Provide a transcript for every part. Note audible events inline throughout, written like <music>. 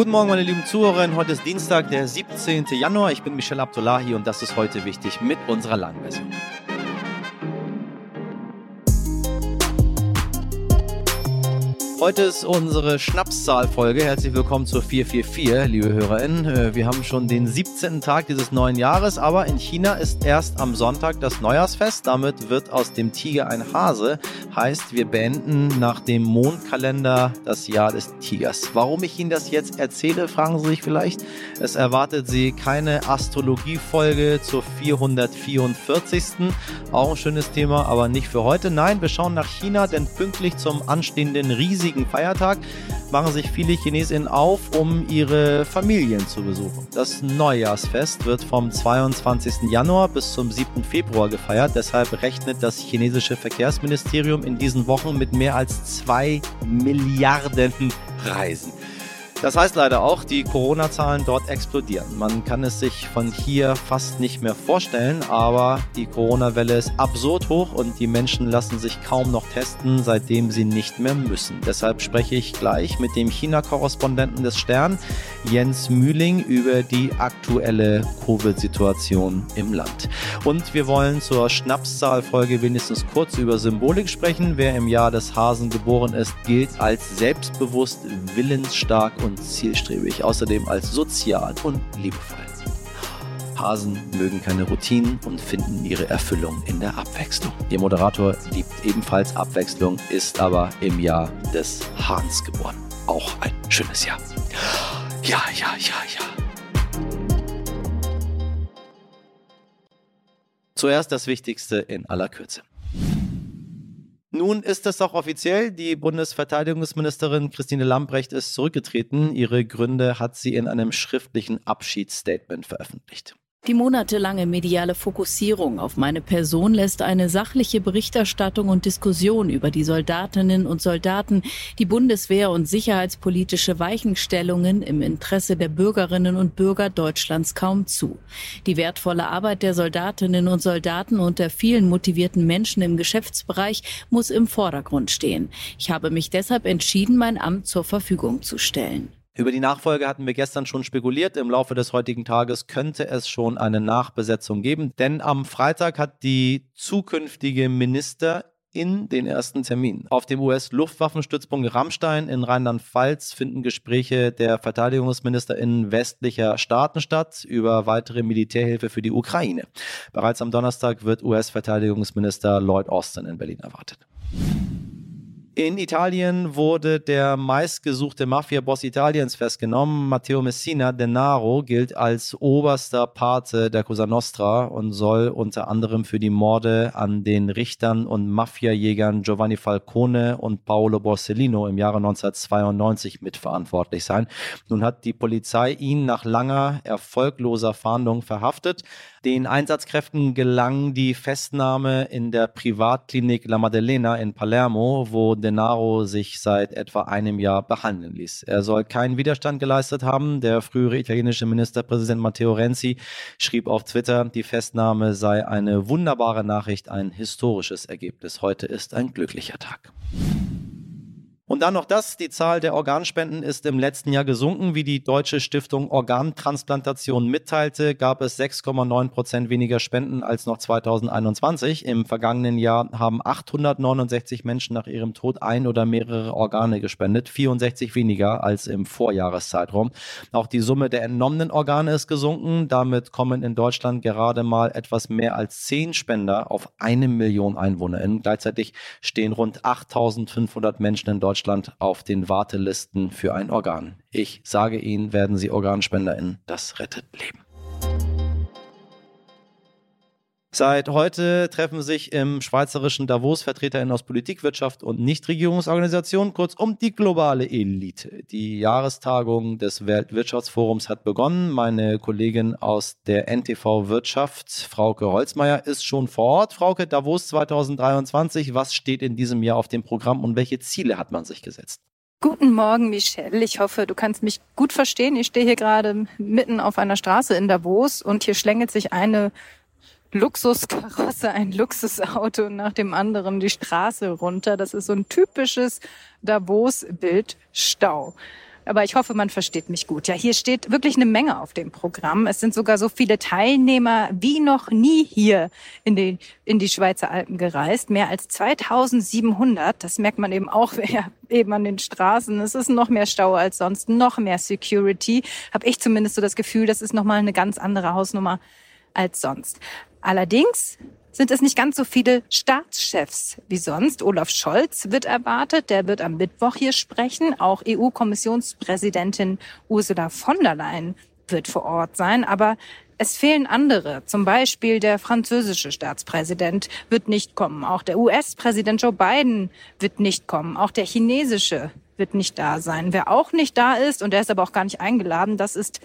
Guten Morgen, meine lieben Zuhörerinnen. Heute ist Dienstag, der 17. Januar. Ich bin Michel Abdullahi und das ist heute wichtig mit unserer Langversion. Heute ist unsere Schnapszahlfolge. Herzlich willkommen zur 444, liebe HörerInnen. Äh, wir haben schon den 17. Tag dieses neuen Jahres, aber in China ist erst am Sonntag das Neujahrsfest. Damit wird aus dem Tiger ein Hase. Heißt, wir beenden nach dem Mondkalender das Jahr des Tigers. Warum ich Ihnen das jetzt erzähle, fragen Sie sich vielleicht. Es erwartet Sie keine Astrologiefolge zur 444. Auch ein schönes Thema, aber nicht für heute. Nein, wir schauen nach China, denn pünktlich zum anstehenden riesigen riesigen Feiertag machen sich viele Chinesinnen auf, um ihre Familien zu besuchen. Das Neujahrsfest wird vom 22. Januar bis zum 7. Februar gefeiert. Deshalb rechnet das chinesische Verkehrsministerium in diesen Wochen mit mehr als 2 Milliarden Reisen. Das heißt leider auch, die Corona-Zahlen dort explodieren. Man kann es sich von hier fast nicht mehr vorstellen, aber die Corona-Welle ist absurd hoch und die Menschen lassen sich kaum noch testen, seitdem sie nicht mehr müssen. Deshalb spreche ich gleich mit dem China-Korrespondenten des Stern, Jens Mühling, über die aktuelle Covid-Situation im Land. Und wir wollen zur Schnapszahlfolge wenigstens kurz über Symbolik sprechen. Wer im Jahr des Hasen geboren ist, gilt als selbstbewusst, willensstark und und zielstrebig, außerdem als sozial und liebevoll. Hasen mögen keine Routinen und finden ihre Erfüllung in der Abwechslung. Ihr Moderator liebt ebenfalls Abwechslung, ist aber im Jahr des Hahns geboren. Auch ein schönes Jahr. Ja, ja, ja, ja. Zuerst das Wichtigste in aller Kürze. Nun ist es auch offiziell. Die Bundesverteidigungsministerin Christine Lambrecht ist zurückgetreten. Ihre Gründe hat sie in einem schriftlichen Abschiedsstatement veröffentlicht. Die monatelange mediale Fokussierung auf meine Person lässt eine sachliche Berichterstattung und Diskussion über die Soldatinnen und Soldaten, die Bundeswehr und sicherheitspolitische Weichenstellungen im Interesse der Bürgerinnen und Bürger Deutschlands kaum zu. Die wertvolle Arbeit der Soldatinnen und Soldaten und der vielen motivierten Menschen im Geschäftsbereich muss im Vordergrund stehen. Ich habe mich deshalb entschieden, mein Amt zur Verfügung zu stellen. Über die Nachfolge hatten wir gestern schon spekuliert. Im Laufe des heutigen Tages könnte es schon eine Nachbesetzung geben, denn am Freitag hat die zukünftige Minister in den ersten Termin. Auf dem US-Luftwaffenstützpunkt Rammstein in Rheinland-Pfalz finden Gespräche der Verteidigungsminister in westlicher Staaten statt über weitere Militärhilfe für die Ukraine. Bereits am Donnerstag wird US-Verteidigungsminister Lloyd Austin in Berlin erwartet. In Italien wurde der meistgesuchte Mafia-Boss Italiens festgenommen. Matteo Messina Denaro gilt als oberster Pate der Cosa Nostra und soll unter anderem für die Morde an den Richtern und Mafiajägern Giovanni Falcone und Paolo Borsellino im Jahre 1992 mitverantwortlich sein. Nun hat die Polizei ihn nach langer, erfolgloser Fahndung verhaftet. Den Einsatzkräften gelang die Festnahme in der Privatklinik La Maddalena in Palermo, wo Denaro sich seit etwa einem Jahr behandeln ließ. Er soll keinen Widerstand geleistet haben. Der frühere italienische Ministerpräsident Matteo Renzi schrieb auf Twitter, die Festnahme sei eine wunderbare Nachricht, ein historisches Ergebnis. Heute ist ein glücklicher Tag. Und dann noch das, die Zahl der Organspenden ist im letzten Jahr gesunken. Wie die Deutsche Stiftung Organtransplantation mitteilte, gab es 6,9 Prozent weniger Spenden als noch 2021. Im vergangenen Jahr haben 869 Menschen nach ihrem Tod ein oder mehrere Organe gespendet, 64 weniger als im Vorjahreszeitraum. Auch die Summe der entnommenen Organe ist gesunken. Damit kommen in Deutschland gerade mal etwas mehr als 10 Spender auf eine Million EinwohnerInnen. Gleichzeitig stehen rund 8500 Menschen in Deutschland Deutschland auf den Wartelisten für ein Organ. Ich sage Ihnen, werden Sie OrganspenderInnen, das rettet Leben. Seit heute treffen sich im schweizerischen Davos VertreterInnen aus Politik, Wirtschaft und Nichtregierungsorganisationen, kurzum die globale Elite. Die Jahrestagung des Weltwirtschaftsforums hat begonnen. Meine Kollegin aus der NTV Wirtschaft, Frauke Holzmeier, ist schon vor Ort. Frauke, Davos 2023, was steht in diesem Jahr auf dem Programm und welche Ziele hat man sich gesetzt? Guten Morgen, Michelle. Ich hoffe, du kannst mich gut verstehen. Ich stehe hier gerade mitten auf einer Straße in Davos und hier schlängelt sich eine Luxuskarosse, ein Luxusauto nach dem anderen die Straße runter. Das ist so ein typisches Davos-Bild Stau. aber ich hoffe, man versteht mich gut. Ja, hier steht wirklich eine Menge auf dem Programm. Es sind sogar so viele Teilnehmer wie noch nie hier in die, in die Schweizer Alpen gereist. Mehr als 2700. Das merkt man eben auch <laughs> ja, eben an den Straßen. Es ist noch mehr Stau als sonst, noch mehr Security. Habe ich zumindest so das Gefühl, das ist nochmal eine ganz andere Hausnummer als sonst. Allerdings sind es nicht ganz so viele Staatschefs wie sonst. Olaf Scholz wird erwartet, der wird am Mittwoch hier sprechen. Auch EU-Kommissionspräsidentin Ursula von der Leyen wird vor Ort sein. Aber es fehlen andere. Zum Beispiel der französische Staatspräsident wird nicht kommen. Auch der US-Präsident Joe Biden wird nicht kommen. Auch der chinesische wird nicht da sein. Wer auch nicht da ist, und der ist aber auch gar nicht eingeladen, das ist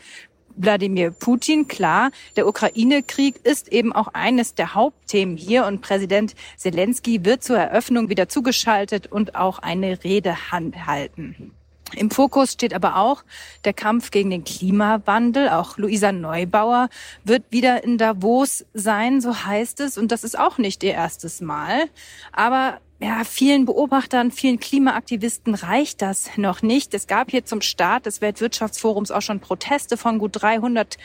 Wladimir Putin. Klar, der Ukraine-Krieg ist eben auch eines der Hauptthemen hier und Präsident Zelensky wird zur Eröffnung wieder zugeschaltet und auch eine Rede halten. Im Fokus steht aber auch der Kampf gegen den Klimawandel. Auch Luisa Neubauer wird wieder in Davos sein, so heißt es. Und das ist auch nicht ihr erstes Mal. Aber ja, vielen Beobachtern, vielen Klimaaktivisten reicht das noch nicht. Es gab hier zum Start des Weltwirtschaftsforums auch schon Proteste von gut 300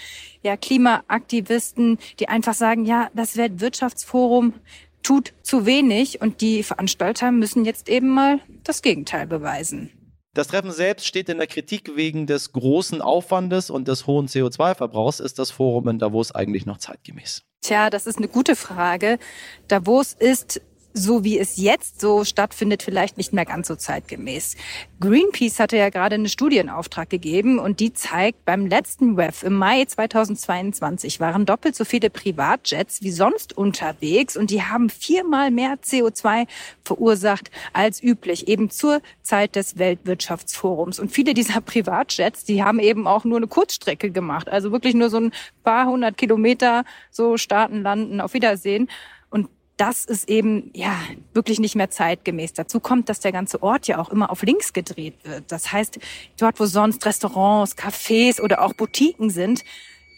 ja, Klimaaktivisten, die einfach sagen, ja, das Weltwirtschaftsforum tut zu wenig und die Veranstalter müssen jetzt eben mal das Gegenteil beweisen. Das Treffen selbst steht in der Kritik wegen des großen Aufwandes und des hohen CO2-Verbrauchs. Ist das Forum in Davos eigentlich noch zeitgemäß? Tja, das ist eine gute Frage. Davos ist so wie es jetzt so stattfindet, vielleicht nicht mehr ganz so zeitgemäß. Greenpeace hatte ja gerade eine Studie in Auftrag gegeben und die zeigt, beim letzten WEF im Mai 2022 waren doppelt so viele Privatjets wie sonst unterwegs und die haben viermal mehr CO2 verursacht als üblich, eben zur Zeit des Weltwirtschaftsforums. Und viele dieser Privatjets, die haben eben auch nur eine Kurzstrecke gemacht, also wirklich nur so ein paar hundert Kilometer so starten, landen, auf Wiedersehen das ist eben ja wirklich nicht mehr zeitgemäß. Dazu kommt, dass der ganze Ort ja auch immer auf links gedreht wird. Das heißt, dort, wo sonst Restaurants, Cafés oder auch Boutiquen sind,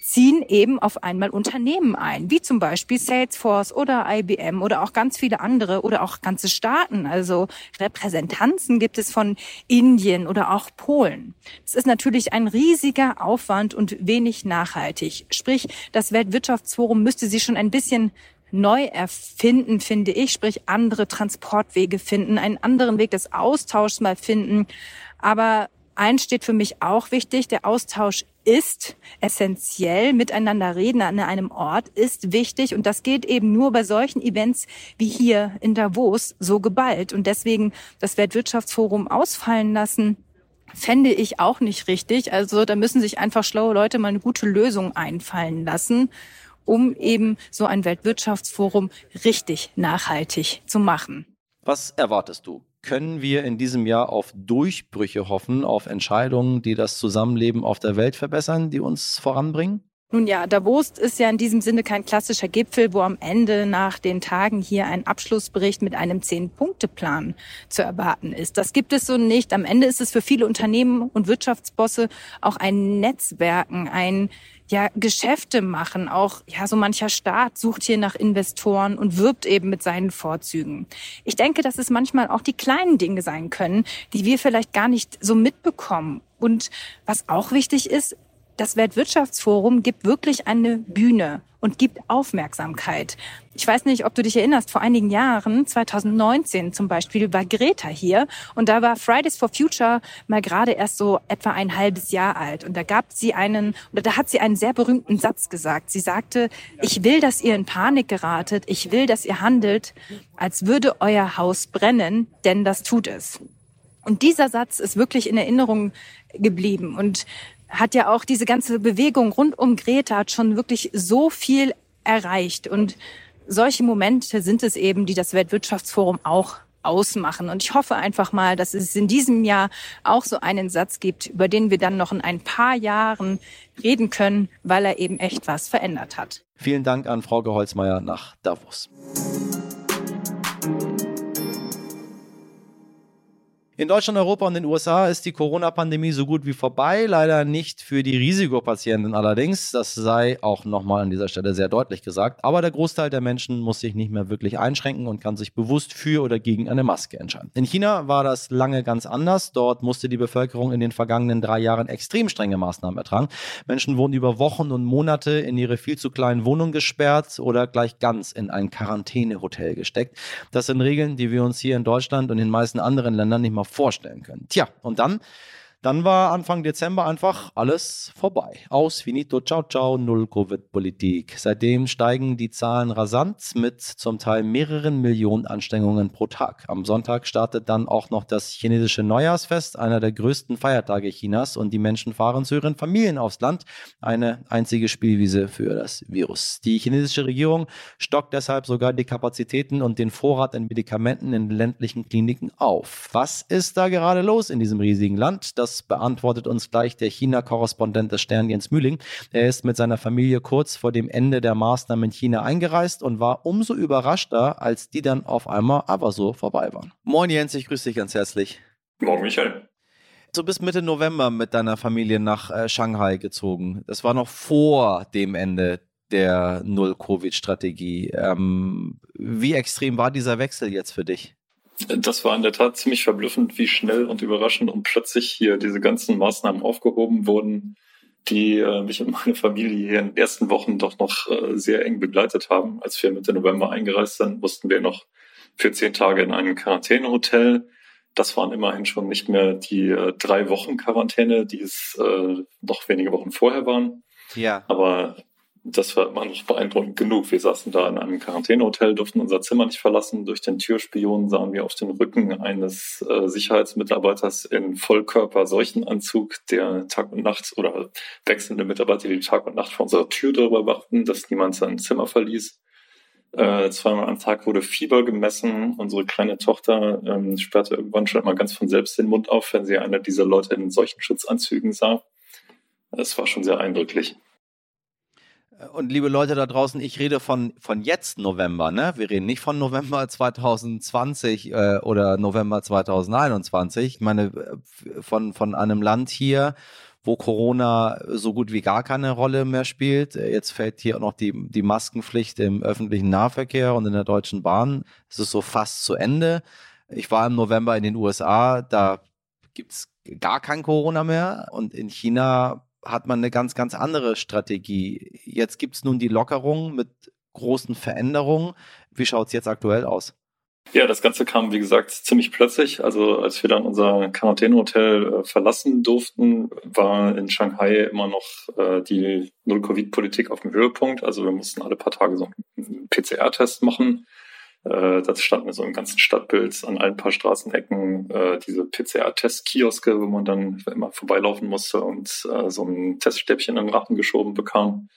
ziehen eben auf einmal Unternehmen ein, wie zum Beispiel Salesforce oder IBM oder auch ganz viele andere oder auch ganze Staaten. Also Repräsentanzen gibt es von Indien oder auch Polen. Es ist natürlich ein riesiger Aufwand und wenig nachhaltig. Sprich, das Weltwirtschaftsforum müsste sich schon ein bisschen neu erfinden, finde ich, sprich andere Transportwege finden, einen anderen Weg des Austauschs mal finden. Aber eins steht für mich auch wichtig, der Austausch ist essentiell. Miteinander reden an einem Ort ist wichtig und das geht eben nur bei solchen Events wie hier in Davos so geballt. Und deswegen das Weltwirtschaftsforum ausfallen lassen, fände ich auch nicht richtig. Also da müssen sich einfach schlaue Leute mal eine gute Lösung einfallen lassen um eben so ein Weltwirtschaftsforum richtig nachhaltig zu machen. Was erwartest du? Können wir in diesem Jahr auf Durchbrüche hoffen, auf Entscheidungen, die das Zusammenleben auf der Welt verbessern, die uns voranbringen? Nun ja, Davos ist ja in diesem Sinne kein klassischer Gipfel, wo am Ende nach den Tagen hier ein Abschlussbericht mit einem Zehn-Punkte-Plan zu erwarten ist. Das gibt es so nicht. Am Ende ist es für viele Unternehmen und Wirtschaftsbosse auch ein Netzwerken, ein ja, Geschäfte machen. Auch ja, so mancher Staat sucht hier nach Investoren und wirbt eben mit seinen Vorzügen. Ich denke, dass es manchmal auch die kleinen Dinge sein können, die wir vielleicht gar nicht so mitbekommen. Und was auch wichtig ist, das Weltwirtschaftsforum gibt wirklich eine Bühne und gibt Aufmerksamkeit. Ich weiß nicht, ob du dich erinnerst, vor einigen Jahren, 2019 zum Beispiel, war Greta hier und da war Fridays for Future mal gerade erst so etwa ein halbes Jahr alt und da gab sie einen, oder da hat sie einen sehr berühmten Satz gesagt. Sie sagte, ich will, dass ihr in Panik geratet, ich will, dass ihr handelt, als würde euer Haus brennen, denn das tut es. Und dieser Satz ist wirklich in Erinnerung geblieben und hat ja auch diese ganze Bewegung rund um Greta hat schon wirklich so viel erreicht. Und solche Momente sind es eben, die das Weltwirtschaftsforum auch ausmachen. Und ich hoffe einfach mal, dass es in diesem Jahr auch so einen Satz gibt, über den wir dann noch in ein paar Jahren reden können, weil er eben echt was verändert hat. Vielen Dank an Frau Geholzmeier nach Davos. In Deutschland, Europa und den USA ist die Corona-Pandemie so gut wie vorbei. Leider nicht für die Risikopatienten allerdings. Das sei auch nochmal an dieser Stelle sehr deutlich gesagt. Aber der Großteil der Menschen muss sich nicht mehr wirklich einschränken und kann sich bewusst für oder gegen eine Maske entscheiden. In China war das lange ganz anders. Dort musste die Bevölkerung in den vergangenen drei Jahren extrem strenge Maßnahmen ertragen. Menschen wurden über Wochen und Monate in ihre viel zu kleinen Wohnungen gesperrt oder gleich ganz in ein Quarantänehotel gesteckt. Das sind Regeln, die wir uns hier in Deutschland und in den meisten anderen Ländern nicht mal vorstellen können. Tja, und dann dann war Anfang Dezember einfach alles vorbei. Aus, finito, ciao, ciao, null Covid-Politik. Seitdem steigen die Zahlen rasant mit zum Teil mehreren Millionen Anstrengungen pro Tag. Am Sonntag startet dann auch noch das chinesische Neujahrsfest, einer der größten Feiertage Chinas und die Menschen fahren zu ihren Familien aufs Land. Eine einzige Spielwiese für das Virus. Die chinesische Regierung stockt deshalb sogar die Kapazitäten und den Vorrat an Medikamenten in ländlichen Kliniken auf. Was ist da gerade los in diesem riesigen Land? Das das beantwortet uns gleich der China-Korrespondent des Stern Jens Mühling. Er ist mit seiner Familie kurz vor dem Ende der Maßnahmen in China eingereist und war umso überraschter, als die dann auf einmal aber so vorbei waren. Moin Jens, ich grüße dich ganz herzlich. Morgen Michael. Du bist Mitte November mit deiner Familie nach äh, Shanghai gezogen. Das war noch vor dem Ende der Null-Covid-Strategie. Ähm, wie extrem war dieser Wechsel jetzt für dich? Das war in der Tat ziemlich verblüffend, wie schnell und überraschend und plötzlich hier diese ganzen Maßnahmen aufgehoben wurden, die äh, mich und meine Familie hier in den ersten Wochen doch noch äh, sehr eng begleitet haben. Als wir Mitte November eingereist sind, mussten wir noch für zehn Tage in einem Quarantänehotel. Das waren immerhin schon nicht mehr die äh, drei Wochen Quarantäne, die es äh, noch wenige Wochen vorher waren. Ja. Aber das war immer noch beeindruckend genug. Wir saßen da in einem Quarantänehotel, durften unser Zimmer nicht verlassen. Durch den Türspion sahen wir auf den Rücken eines äh, Sicherheitsmitarbeiters in Vollkörper-Seuchenanzug, der Tag und Nacht oder wechselnde Mitarbeiter, die Tag und Nacht vor unserer Tür darüber wachten, dass niemand sein Zimmer verließ. Äh, zweimal am Tag wurde Fieber gemessen. Unsere kleine Tochter ähm, sperrte irgendwann schon mal ganz von selbst den Mund auf, wenn sie einer dieser Leute in solchen Schutzanzügen sah. Es war schon sehr eindrücklich. Und liebe Leute da draußen, ich rede von, von jetzt November, ne? Wir reden nicht von November <laughs> 2020 äh, oder November 2021. Ich meine, äh, von, von einem Land hier, wo Corona so gut wie gar keine Rolle mehr spielt. Jetzt fällt hier auch noch die, die Maskenpflicht im öffentlichen Nahverkehr und in der Deutschen Bahn. Es ist so fast zu Ende. Ich war im November in den USA, da gibt's gar kein Corona mehr. Und in China hat man eine ganz, ganz andere Strategie. Jetzt gibt es nun die Lockerung mit großen Veränderungen. Wie schaut es jetzt aktuell aus? Ja, das Ganze kam, wie gesagt, ziemlich plötzlich. Also als wir dann unser Quarantänehotel äh, verlassen durften, war in Shanghai immer noch äh, die Null-Covid-Politik auf dem Höhepunkt. Also wir mussten alle paar Tage so einen PCR-Test machen. Äh, da standen so im ganzen Stadtbild an allen paar Straßenecken äh, diese PCR-Test-Kioske, wo man dann immer vorbeilaufen musste und äh, so ein Teststäbchen in den Rachen geschoben bekam.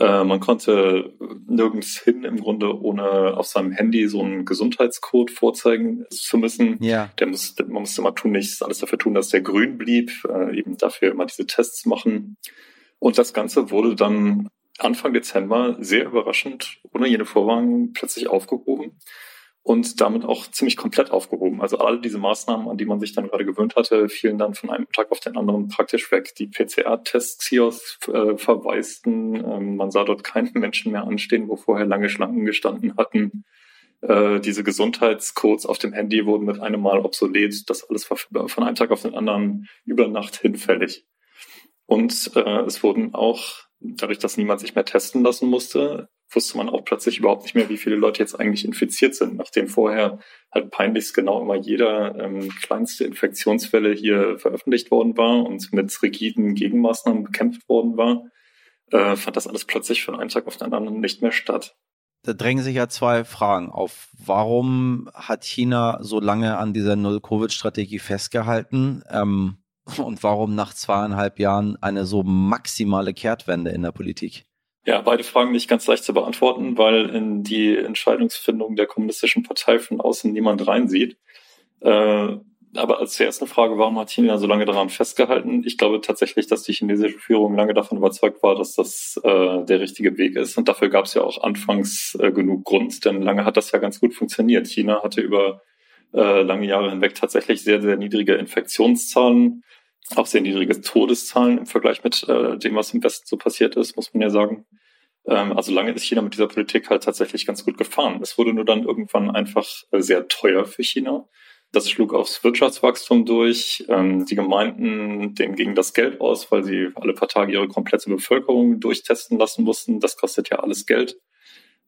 Äh, man konnte nirgends hin im Grunde, ohne auf seinem Handy so einen Gesundheitscode vorzeigen zu müssen. Ja. Der muss, man musste immer tun, nichts alles dafür tun, dass der grün blieb, äh, eben dafür immer diese Tests machen. Und das Ganze wurde dann Anfang Dezember sehr überraschend, ohne jede Vorwarnung, plötzlich aufgehoben und damit auch ziemlich komplett aufgehoben. Also alle diese Maßnahmen, an die man sich dann gerade gewöhnt hatte, fielen dann von einem Tag auf den anderen praktisch weg. Die PCR-Tests hier äh, verwaisten. Ähm, man sah dort keine Menschen mehr anstehen, wo vorher lange Schlangen gestanden hatten. Äh, diese Gesundheitscodes auf dem Handy wurden mit einem Mal obsolet. Das alles war von einem Tag auf den anderen über Nacht hinfällig. Und äh, es wurden auch dadurch, dass niemand sich mehr testen lassen musste, wusste man auch plötzlich überhaupt nicht mehr, wie viele Leute jetzt eigentlich infiziert sind, nachdem vorher halt peinlichst genau immer jeder ähm, kleinste Infektionsfälle hier veröffentlicht worden war und mit rigiden Gegenmaßnahmen bekämpft worden war, äh, fand das alles plötzlich von einem Tag auf den anderen nicht mehr statt. Da drängen sich ja zwei Fragen auf. Warum hat China so lange an dieser Null-Covid-Strategie festgehalten? Ähm, <laughs> und warum nach zweieinhalb Jahren eine so maximale Kehrtwende in der Politik? Ja, beide Fragen nicht ganz leicht zu beantworten, weil in die Entscheidungsfindung der kommunistischen Partei von außen niemand reinsieht. Äh, aber als erste Frage, warum hat China so lange daran festgehalten? Ich glaube tatsächlich, dass die chinesische Führung lange davon überzeugt war, dass das äh, der richtige Weg ist. Und dafür gab es ja auch anfangs äh, genug Grund, denn lange hat das ja ganz gut funktioniert. China hatte über äh, lange Jahre hinweg tatsächlich sehr, sehr niedrige Infektionszahlen, auch sehr niedrige Todeszahlen im Vergleich mit äh, dem, was im Westen so passiert ist, muss man ja sagen. Ähm, also lange ist China mit dieser Politik halt tatsächlich ganz gut gefahren. Es wurde nur dann irgendwann einfach äh, sehr teuer für China. Das schlug aufs Wirtschaftswachstum durch. Ähm, die Gemeinden, denen ging das Geld aus, weil sie alle paar Tage ihre komplette Bevölkerung durchtesten lassen mussten. Das kostet ja alles Geld.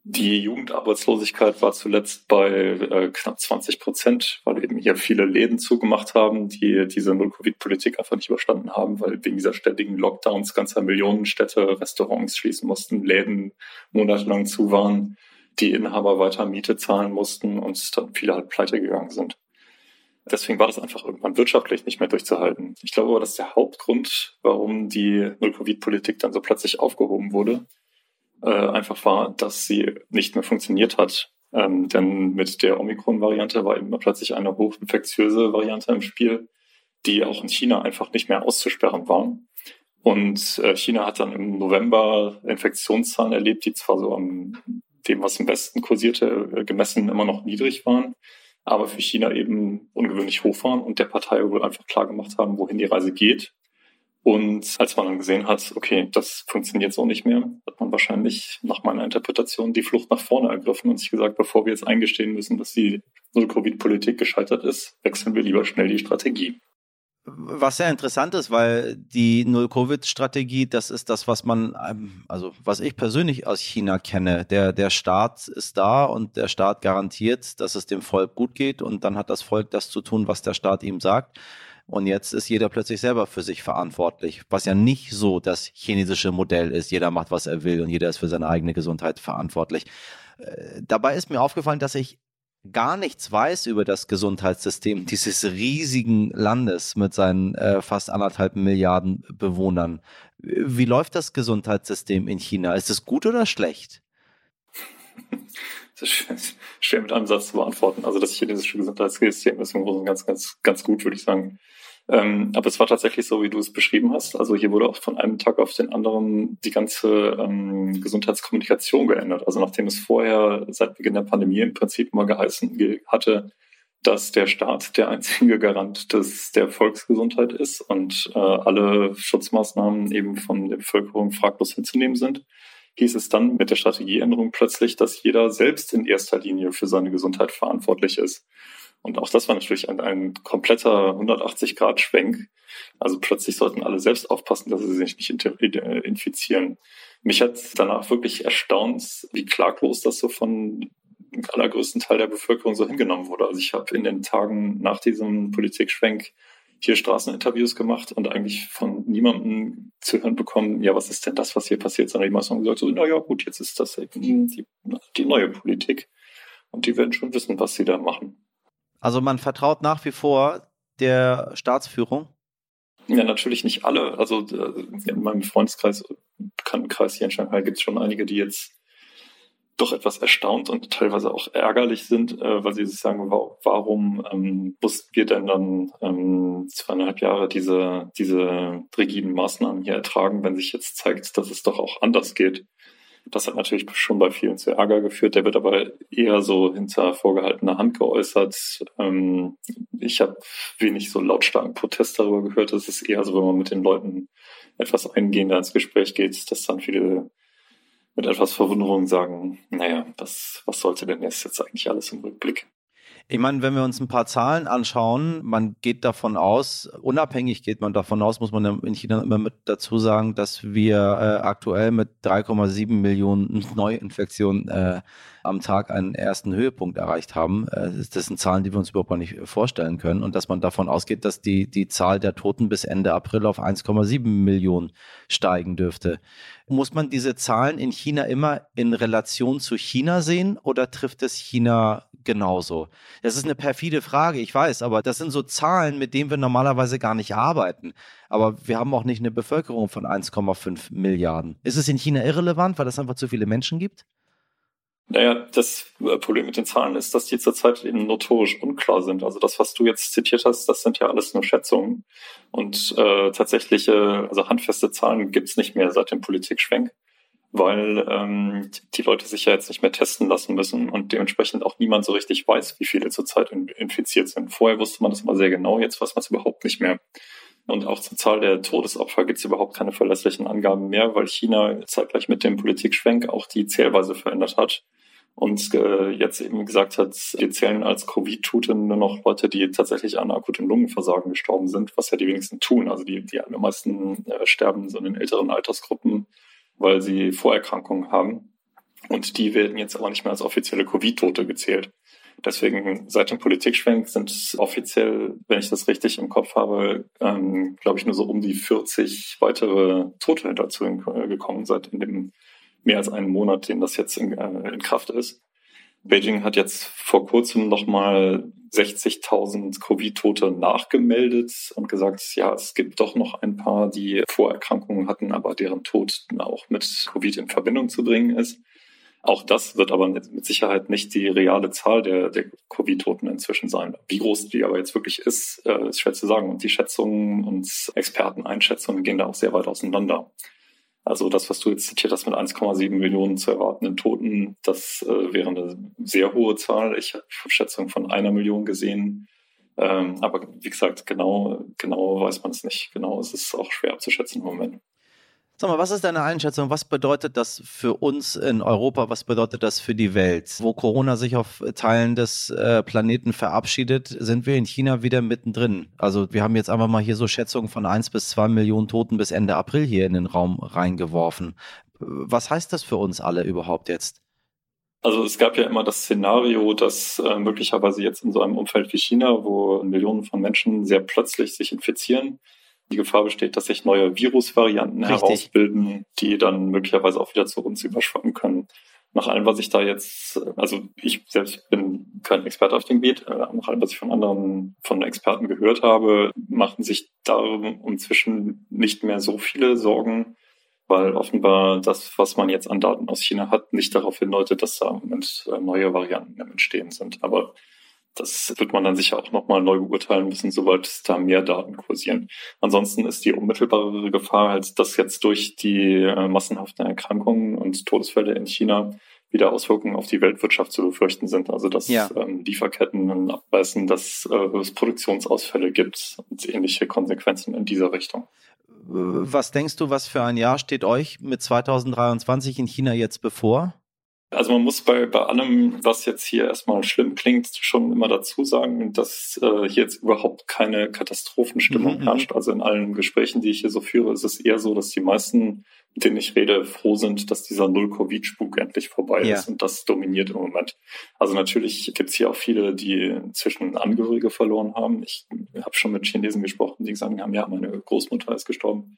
Die Jugendarbeitslosigkeit war zuletzt bei äh, knapp 20 Prozent, weil eben hier viele Läden zugemacht haben, die diese Null-Covid-Politik einfach nicht überstanden haben, weil wegen dieser ständigen Lockdowns ganzer Millionenstädte Restaurants schließen mussten, Läden monatelang zu waren, die Inhaber weiter Miete zahlen mussten und dann viele halt pleite gegangen sind. Deswegen war das einfach irgendwann wirtschaftlich nicht mehr durchzuhalten. Ich glaube aber, das ist der Hauptgrund, warum die Null-Covid-Politik dann so plötzlich aufgehoben wurde äh, einfach war, dass sie nicht mehr funktioniert hat. Ähm, denn mit der Omikron-Variante war eben plötzlich eine hochinfektiöse Variante im Spiel, die auch in China einfach nicht mehr auszusperren war. Und äh, China hat dann im November Infektionszahlen erlebt, die zwar so am dem, was im Westen kursierte, äh, gemessen immer noch niedrig waren, aber für China eben ungewöhnlich hoch waren und der Partei wohl einfach klar gemacht haben, wohin die Reise geht und als man dann gesehen hat, okay, das funktioniert so nicht mehr, hat man wahrscheinlich nach meiner Interpretation die Flucht nach vorne ergriffen und sich gesagt, bevor wir jetzt eingestehen müssen, dass die Null-Covid-Politik gescheitert ist, wechseln wir lieber schnell die Strategie. Was sehr interessant ist, weil die Null-Covid-Strategie, das ist das, was man, ähm, also was ich persönlich aus China kenne. Der, der Staat ist da und der Staat garantiert, dass es dem Volk gut geht und dann hat das Volk das zu tun, was der Staat ihm sagt. Und jetzt ist jeder plötzlich selber für sich verantwortlich, was ja nicht so das chinesische Modell ist. Jeder macht, was er will und jeder ist für seine eigene Gesundheit verantwortlich. Äh, dabei ist mir aufgefallen, dass ich gar nichts weiß über das Gesundheitssystem dieses riesigen Landes mit seinen äh, fast anderthalb Milliarden Bewohnern. Wie läuft das Gesundheitssystem in China? Ist es gut oder schlecht? Das ist schwer mit einem Satz zu beantworten. Also das chinesische Gesundheitssystem ist im Großen ganz, ganz, ganz gut, würde ich sagen. Ähm, aber es war tatsächlich so, wie du es beschrieben hast. Also hier wurde auch von einem Tag auf den anderen die ganze ähm, Gesundheitskommunikation geändert. Also nachdem es vorher seit Beginn der Pandemie im Prinzip immer geheißen hatte, dass der Staat der einzige Garant des, der Volksgesundheit ist und äh, alle Schutzmaßnahmen eben von der Bevölkerung fraglos hinzunehmen sind, hieß es dann mit der Strategieänderung plötzlich, dass jeder selbst in erster Linie für seine Gesundheit verantwortlich ist. Und auch das war natürlich ein, ein kompletter 180-Grad-Schwenk. Also plötzlich sollten alle selbst aufpassen, dass sie sich nicht infizieren. Mich hat danach wirklich erstaunt, wie klaglos das so von allergrößten Teil der Bevölkerung so hingenommen wurde. Also ich habe in den Tagen nach diesem Politikschwenk hier Straßeninterviews gemacht und eigentlich von niemandem zu hören bekommen, ja, was ist denn das, was hier passiert, sondern die meisten haben gesagt, so, na ja, gut, jetzt ist das eben die, die neue Politik und die werden schon wissen, was sie da machen. Also man vertraut nach wie vor der Staatsführung? Ja, natürlich nicht alle. Also äh, in meinem Freundeskreis, Bekanntenkreis hier in Shanghai gibt es schon einige, die jetzt doch etwas erstaunt und teilweise auch ärgerlich sind, äh, weil sie sich sagen, warum ähm, mussten wir denn dann ähm, zweieinhalb Jahre diese, diese rigiden Maßnahmen hier ertragen, wenn sich jetzt zeigt, dass es doch auch anders geht. Das hat natürlich schon bei vielen zu Ärger geführt. Der wird aber eher so hinter vorgehaltener Hand geäußert. Ähm, ich habe wenig so lautstarken Protest darüber gehört. Es ist eher so, wenn man mit den Leuten etwas eingehender ins Gespräch geht, dass dann viele mit etwas Verwunderung sagen, naja, was, was sollte denn jetzt, jetzt eigentlich alles im Rückblick? Ich meine, wenn wir uns ein paar Zahlen anschauen, man geht davon aus, unabhängig geht man davon aus, muss man in China immer mit dazu sagen, dass wir äh, aktuell mit 3,7 Millionen Neuinfektionen äh, am Tag einen ersten Höhepunkt erreicht haben. Äh, das sind Zahlen, die wir uns überhaupt nicht vorstellen können und dass man davon ausgeht, dass die, die Zahl der Toten bis Ende April auf 1,7 Millionen steigen dürfte. Muss man diese Zahlen in China immer in Relation zu China sehen oder trifft es China genauso? Das ist eine perfide Frage, ich weiß, aber das sind so Zahlen, mit denen wir normalerweise gar nicht arbeiten. Aber wir haben auch nicht eine Bevölkerung von 1,5 Milliarden. Ist es in China irrelevant, weil es einfach zu viele Menschen gibt? Naja, das äh, Problem mit den Zahlen ist, dass die zurzeit eben notorisch unklar sind. Also das, was du jetzt zitiert hast, das sind ja alles nur Schätzungen. Und äh, tatsächliche, also handfeste Zahlen gibt's nicht mehr seit dem Politikschwenk. weil ähm, die Leute sich ja jetzt nicht mehr testen lassen müssen und dementsprechend auch niemand so richtig weiß, wie viele zurzeit infiziert sind. Vorher wusste man das immer sehr genau, jetzt weiß man es überhaupt nicht mehr. Und auch zur Zahl der Todesopfer gibt es überhaupt keine verlässlichen Angaben mehr, weil China zeitgleich mit dem Politikschwenk auch die Zählweise verändert hat und äh, jetzt eben gesagt hat, wir zählen als Covid-Tote nur noch Leute, die tatsächlich an akutem Lungenversagen gestorben sind, was ja die wenigsten tun. Also die, die am meisten äh, sterben so in den älteren Altersgruppen, weil sie Vorerkrankungen haben. Und die werden jetzt aber nicht mehr als offizielle Covid-Tote gezählt. Deswegen seit dem Politikschwenk sind offiziell, wenn ich das richtig im Kopf habe, ähm, glaube ich, nur so um die 40 weitere Tote dazu äh, gekommen seit in dem mehr als einen Monat, den das jetzt in, äh, in Kraft ist. Beijing hat jetzt vor kurzem nochmal 60.000 Covid-Tote nachgemeldet und gesagt, ja, es gibt doch noch ein paar, die Vorerkrankungen hatten, aber deren Tod auch mit Covid in Verbindung zu bringen ist. Auch das wird aber mit Sicherheit nicht die reale Zahl der, der Covid-Toten inzwischen sein. Wie groß die aber jetzt wirklich ist, äh, ist schwer zu sagen. Und die Schätzungen und Experteneinschätzungen gehen da auch sehr weit auseinander. Also das, was du jetzt zitiert hast mit 1,7 Millionen zu erwartenden Toten, das äh, wäre eine sehr hohe Zahl. Ich habe Schätzungen von einer Million gesehen. Ähm, aber wie gesagt, genau, genau weiß man es nicht. Genau, es ist auch schwer abzuschätzen im Moment. Sag mal, was ist deine Einschätzung? Was bedeutet das für uns in Europa? Was bedeutet das für die Welt? Wo Corona sich auf Teilen des äh, Planeten verabschiedet, sind wir in China wieder mittendrin. Also wir haben jetzt einfach mal hier so Schätzungen von eins bis zwei Millionen Toten bis Ende April hier in den Raum reingeworfen. Was heißt das für uns alle überhaupt jetzt? Also es gab ja immer das Szenario, dass äh, möglicherweise jetzt in so einem Umfeld wie China, wo Millionen von Menschen sehr plötzlich sich infizieren, die Gefahr besteht, dass sich neue Virusvarianten Richtig. herausbilden, die dann möglicherweise auch wieder zu uns überschwappen können. Nach allem, was ich da jetzt, also ich selbst bin kein Experte auf dem Gebiet, äh, nach allem, was ich von anderen, von Experten gehört habe, machen sich darum inzwischen nicht mehr so viele Sorgen, weil offenbar das, was man jetzt an Daten aus China hat, nicht darauf hindeutet, dass da im Moment äh, neue Varianten Entstehen sind. Aber das wird man dann sicher auch nochmal neu beurteilen müssen, sobald da mehr Daten kursieren. Ansonsten ist die unmittelbare Gefahr halt, dass jetzt durch die äh, massenhaften Erkrankungen und Todesfälle in China wieder Auswirkungen auf die Weltwirtschaft zu befürchten sind. Also dass ja. ähm, Lieferketten abreißen, dass äh, es Produktionsausfälle gibt und ähnliche Konsequenzen in dieser Richtung. Was denkst du, was für ein Jahr steht euch mit 2023 in China jetzt bevor? Also man muss bei, bei allem, was jetzt hier erstmal schlimm klingt, schon immer dazu sagen, dass äh, hier jetzt überhaupt keine Katastrophenstimmung mhm. herrscht. Also in allen Gesprächen, die ich hier so führe, ist es eher so, dass die meisten, mit denen ich rede, froh sind, dass dieser Null-Covid-Spuk endlich vorbei ja. ist. Und das dominiert im Moment. Also natürlich gibt es hier auch viele, die inzwischen Angehörige verloren haben. Ich habe schon mit Chinesen gesprochen, die gesagt haben, ja, meine Großmutter ist gestorben.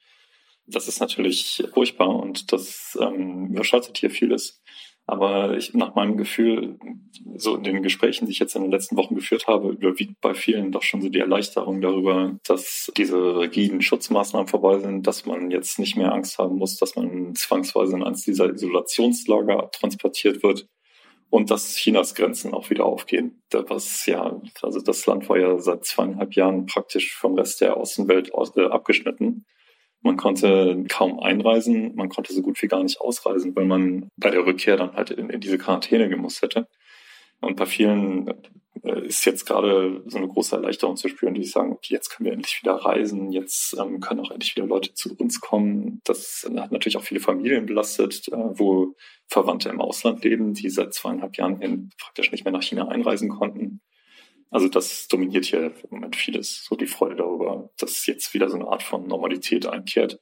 Das ist natürlich furchtbar und das ähm, überschattet hier vieles. Aber ich, nach meinem Gefühl, so in den Gesprächen, die ich jetzt in den letzten Wochen geführt habe, überwiegt bei vielen doch schon so die Erleichterung darüber, dass diese rigiden Schutzmaßnahmen vorbei sind, dass man jetzt nicht mehr Angst haben muss, dass man zwangsweise in eins dieser Isolationslager transportiert wird und dass Chinas Grenzen auch wieder aufgehen. Was ja, also das Land war ja seit zweieinhalb Jahren praktisch vom Rest der Außenwelt äh, abgeschnitten. Man konnte kaum einreisen, man konnte so gut wie gar nicht ausreisen, weil man bei der Rückkehr dann halt in, in diese Quarantäne gemusst hätte. Und bei vielen äh, ist jetzt gerade so eine große Erleichterung zu spüren, die sagen, okay, jetzt können wir endlich wieder reisen, jetzt ähm, können auch endlich wieder Leute zu uns kommen. Das hat natürlich auch viele Familien belastet, äh, wo Verwandte im Ausland leben, die seit zweieinhalb Jahren hin praktisch nicht mehr nach China einreisen konnten. Also das dominiert hier im Moment vieles, so die Freude darüber, dass jetzt wieder so eine Art von Normalität einkehrt.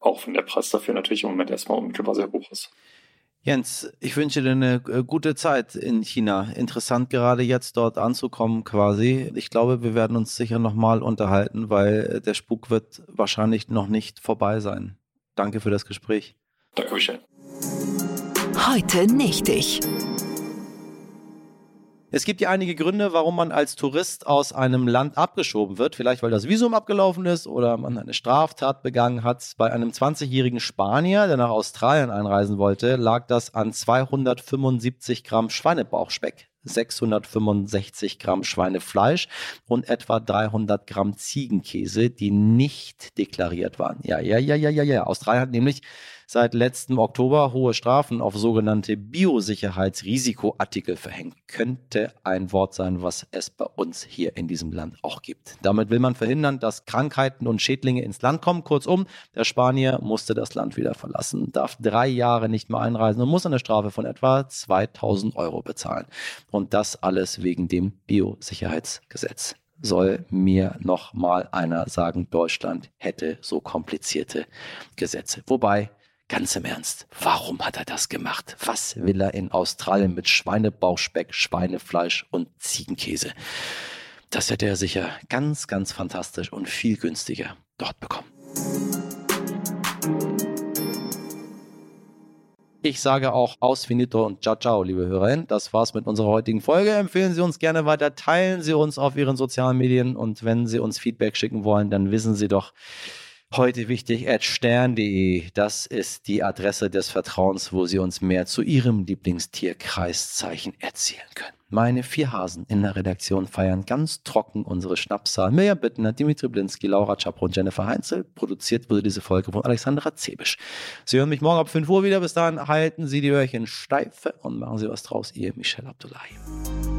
Auch wenn der Preis dafür natürlich im Moment erstmal unmittelbar sehr hoch ist. Jens, ich wünsche dir eine äh, gute Zeit in China. Interessant gerade jetzt dort anzukommen quasi. Ich glaube, wir werden uns sicher nochmal unterhalten, weil der Spuk wird wahrscheinlich noch nicht vorbei sein. Danke für das Gespräch. Danke, Michel. Heute nicht ich. Es gibt ja einige Gründe, warum man als Tourist aus einem Land abgeschoben wird. Vielleicht, weil das Visum abgelaufen ist oder man eine Straftat begangen hat. Bei einem 20-jährigen Spanier, der nach Australien einreisen wollte, lag das an 275 Gramm Schweinebauchspeck. 665 Gramm Schweinefleisch und etwa 300 Gramm Ziegenkäse, die nicht deklariert waren. Ja, ja, ja, ja, ja, ja. Australien hat nämlich seit letztem Oktober hohe Strafen auf sogenannte Biosicherheitsrisikoartikel verhängt. Könnte ein Wort sein, was es bei uns hier in diesem Land auch gibt. Damit will man verhindern, dass Krankheiten und Schädlinge ins Land kommen. Kurzum, der Spanier musste das Land wieder verlassen, darf drei Jahre nicht mehr einreisen und muss eine Strafe von etwa 2000 Euro bezahlen. Und das alles wegen dem Biosicherheitsgesetz soll mir noch mal einer sagen, Deutschland hätte so komplizierte Gesetze. Wobei, ganz im Ernst, warum hat er das gemacht? Was will er in Australien mit Schweinebauchspeck, Schweinefleisch und Ziegenkäse? Das hätte er sicher ganz, ganz fantastisch und viel günstiger dort bekommen. Ich sage auch aus finito und ciao ciao, liebe Hörerinnen. Das war's mit unserer heutigen Folge. Empfehlen Sie uns gerne weiter, teilen Sie uns auf Ihren sozialen Medien und wenn Sie uns Feedback schicken wollen, dann wissen Sie doch, heute wichtig at stern.de. Das ist die Adresse des Vertrauens, wo Sie uns mehr zu Ihrem Lieblingstierkreiszeichen erzählen können. Meine vier Hasen in der Redaktion feiern ganz trocken unsere Schnapszahl. Mirja Bittner, Dimitri Blinski, Laura Czapro und Jennifer Heinzel. Produziert wurde diese Folge von Alexandra Zebisch. Sie hören mich morgen ab 5 Uhr wieder. Bis dahin halten Sie die Öhrchen steife und machen Sie was draus. Ihr Michel Abdullahi.